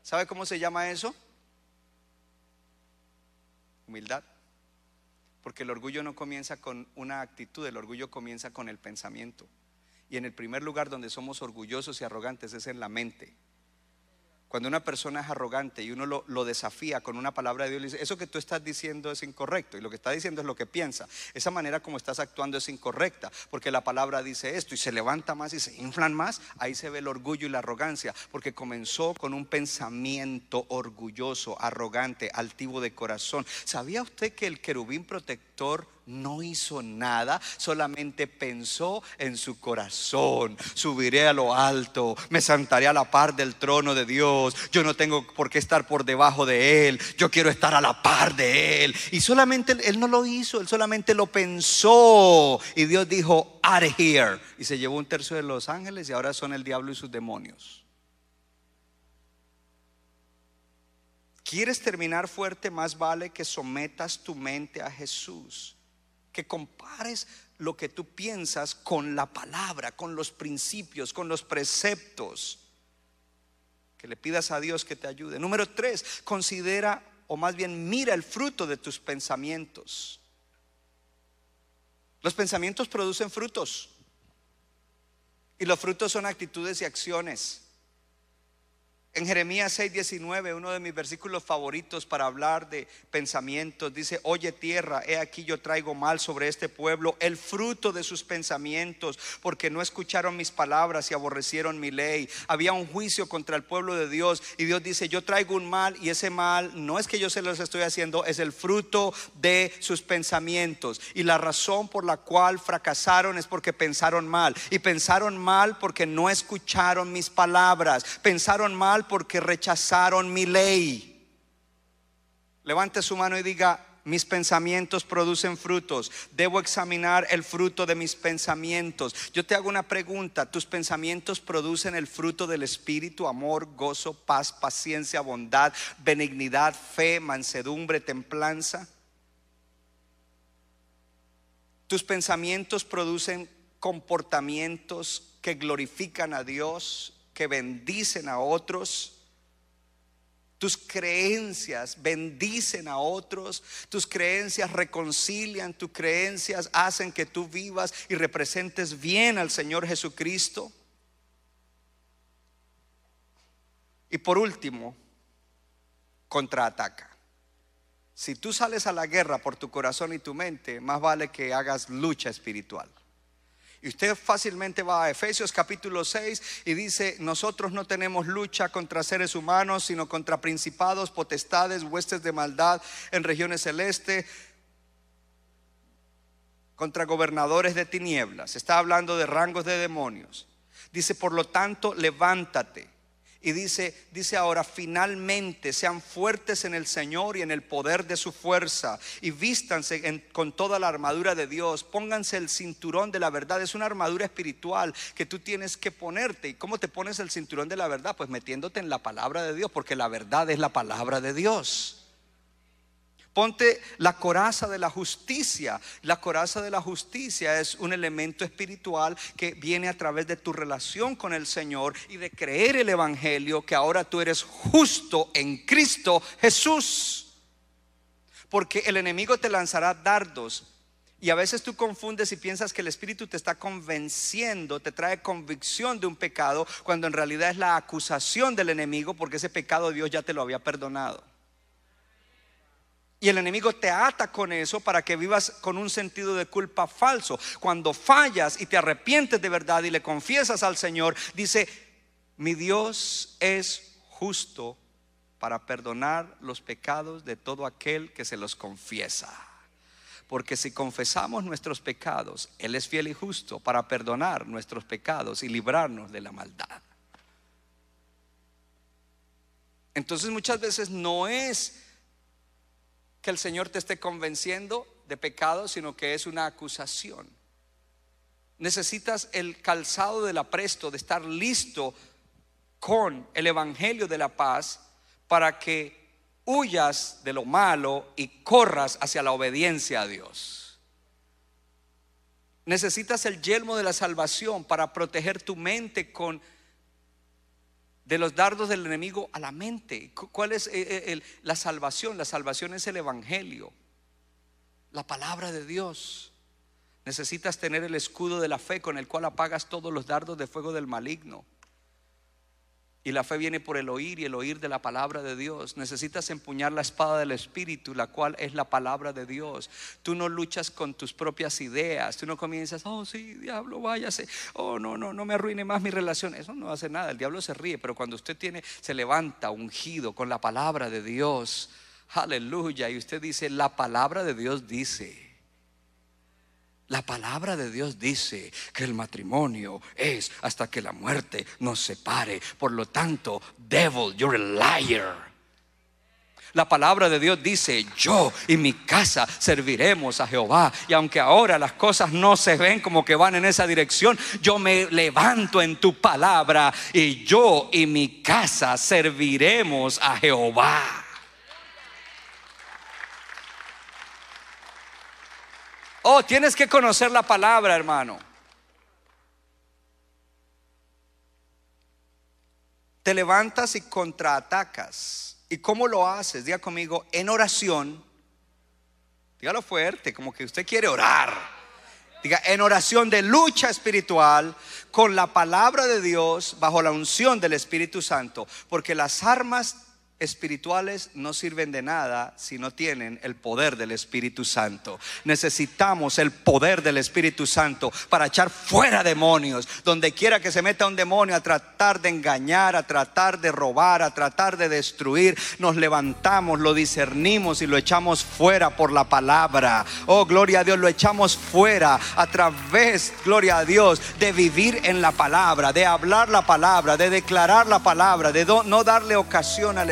¿Sabe cómo se llama eso? Humildad. Porque el orgullo no comienza con una actitud, el orgullo comienza con el pensamiento. Y en el primer lugar donde somos orgullosos y arrogantes es en la mente. Cuando una persona es arrogante y uno lo, desafía con una palabra de Dios, le dice, eso que tú estás diciendo es incorrecto y lo que está diciendo es lo que piensa. Esa manera como estás actuando es incorrecta, porque la palabra dice esto y se levanta más y se inflan más, ahí se ve el orgullo y la arrogancia, porque comenzó con un pensamiento orgulloso, arrogante, altivo de corazón. ¿Sabía usted que el querubín protector no hizo nada, solamente pensó en su corazón. Subiré a lo alto, me sentaré a la par del trono de Dios. Yo no tengo por qué estar por debajo de Él, yo quiero estar a la par de Él. Y solamente Él no lo hizo, Él solamente lo pensó. Y Dios dijo, out of here. Y se llevó un tercio de los ángeles y ahora son el diablo y sus demonios. ¿Quieres terminar fuerte? Más vale que sometas tu mente a Jesús que compares lo que tú piensas con la palabra, con los principios, con los preceptos. Que le pidas a Dios que te ayude. Número tres, considera o más bien mira el fruto de tus pensamientos. Los pensamientos producen frutos. Y los frutos son actitudes y acciones. En Jeremías 6:19, uno de mis versículos favoritos para hablar de pensamientos, dice, oye tierra, he aquí yo traigo mal sobre este pueblo el fruto de sus pensamientos, porque no escucharon mis palabras y aborrecieron mi ley. Había un juicio contra el pueblo de Dios y Dios dice, yo traigo un mal y ese mal no es que yo se los estoy haciendo, es el fruto de sus pensamientos. Y la razón por la cual fracasaron es porque pensaron mal. Y pensaron mal porque no escucharon mis palabras. Pensaron mal porque rechazaron mi ley. Levante su mano y diga, mis pensamientos producen frutos. Debo examinar el fruto de mis pensamientos. Yo te hago una pregunta. ¿Tus pensamientos producen el fruto del Espíritu? Amor, gozo, paz, paciencia, bondad, benignidad, fe, mansedumbre, templanza. ¿Tus pensamientos producen comportamientos que glorifican a Dios? Que bendicen a otros. Tus creencias bendicen a otros, tus creencias reconcilian, tus creencias hacen que tú vivas y representes bien al Señor Jesucristo. Y por último, contraataca. Si tú sales a la guerra por tu corazón y tu mente, más vale que hagas lucha espiritual. Y usted fácilmente va a Efesios capítulo 6 y dice, nosotros no tenemos lucha contra seres humanos, sino contra principados, potestades, huestes de maldad en regiones celestes, contra gobernadores de tinieblas. Está hablando de rangos de demonios. Dice, por lo tanto, levántate Y dice, dice ahora, finalmente sean fuertes en el Señor y en el poder de su fuerza y vístanse con toda la armadura de Dios. Pónganse el cinturón de la verdad. Es una armadura espiritual que tú tienes que ponerte. ¿Y cómo te pones el cinturón de la verdad? Pues metiéndote en la palabra de Dios, porque la verdad es la palabra de Dios. Ponte la coraza de la justicia. La coraza de la justicia es un elemento espiritual que viene a través de tu relación con el Señor y de creer el Evangelio que ahora tú eres justo en Cristo Jesús. Porque el enemigo te lanzará dardos. Y a veces tú confundes y piensas que el Espíritu te está convenciendo, te trae convicción de un pecado, cuando en realidad es la acusación del enemigo porque ese pecado Dios ya te lo había perdonado. Y el enemigo te ata con eso para que vivas con un sentido de culpa falso. Cuando fallas y te arrepientes de verdad y le confiesas al Señor, dice, mi Dios es justo para perdonar los pecados de todo aquel que se los confiesa. Porque si confesamos nuestros pecados, Él es fiel y justo para perdonar nuestros pecados y librarnos de la maldad. Entonces muchas veces no es que el Señor te esté convenciendo de pecado, sino que es una acusación. Necesitas el calzado del apresto, de estar listo con el Evangelio de la paz para que huyas de lo malo y corras hacia la obediencia a Dios. Necesitas el yelmo de la salvación para proteger tu mente con de los dardos del enemigo a la mente. Cu- ¿Cuál es eh, eh, la salvación? La salvación es el Evangelio, la palabra de Dios. Necesitas tener el escudo de la fe con el cual apagas todos los dardos de fuego del maligno. Y la fe viene por el oír y el oír de la palabra de Dios. Necesitas empuñar la espada del Espíritu, la cual es la palabra de Dios. Tú no luchas con tus propias ideas. Tú no comienzas, oh sí, diablo, váyase. Oh, no, no, no me arruine más mi relación. Eso no hace nada. El diablo se ríe, pero cuando usted tiene, se levanta ungido con la palabra de Dios, aleluya, y usted dice, la palabra de Dios dice. La palabra de Dios dice que el matrimonio es hasta que la muerte nos separe. Por lo tanto, devil, you're a liar. La palabra de Dios dice, yo y mi casa serviremos a Jehová. Y aunque ahora las cosas no se ven como que van en esa dirección, yo me levanto en tu palabra y yo y mi casa serviremos a Jehová. Oh, tienes que conocer la palabra, hermano. Te levantas y contraatacas. ¿Y cómo lo haces? Diga conmigo, en oración. Dígalo fuerte, como que usted quiere orar. Diga, en oración de lucha espiritual con la palabra de Dios bajo la unción del Espíritu Santo. Porque las armas espirituales no sirven de nada si no tienen el poder del Espíritu Santo. Necesitamos el poder del Espíritu Santo para echar fuera demonios. Donde quiera que se meta un demonio a tratar de engañar, a tratar de robar, a tratar de destruir, nos levantamos, lo discernimos y lo echamos fuera por la palabra. Oh, gloria a Dios, lo echamos fuera a través, gloria a Dios, de vivir en la palabra, de hablar la palabra, de declarar la palabra, de no darle ocasión al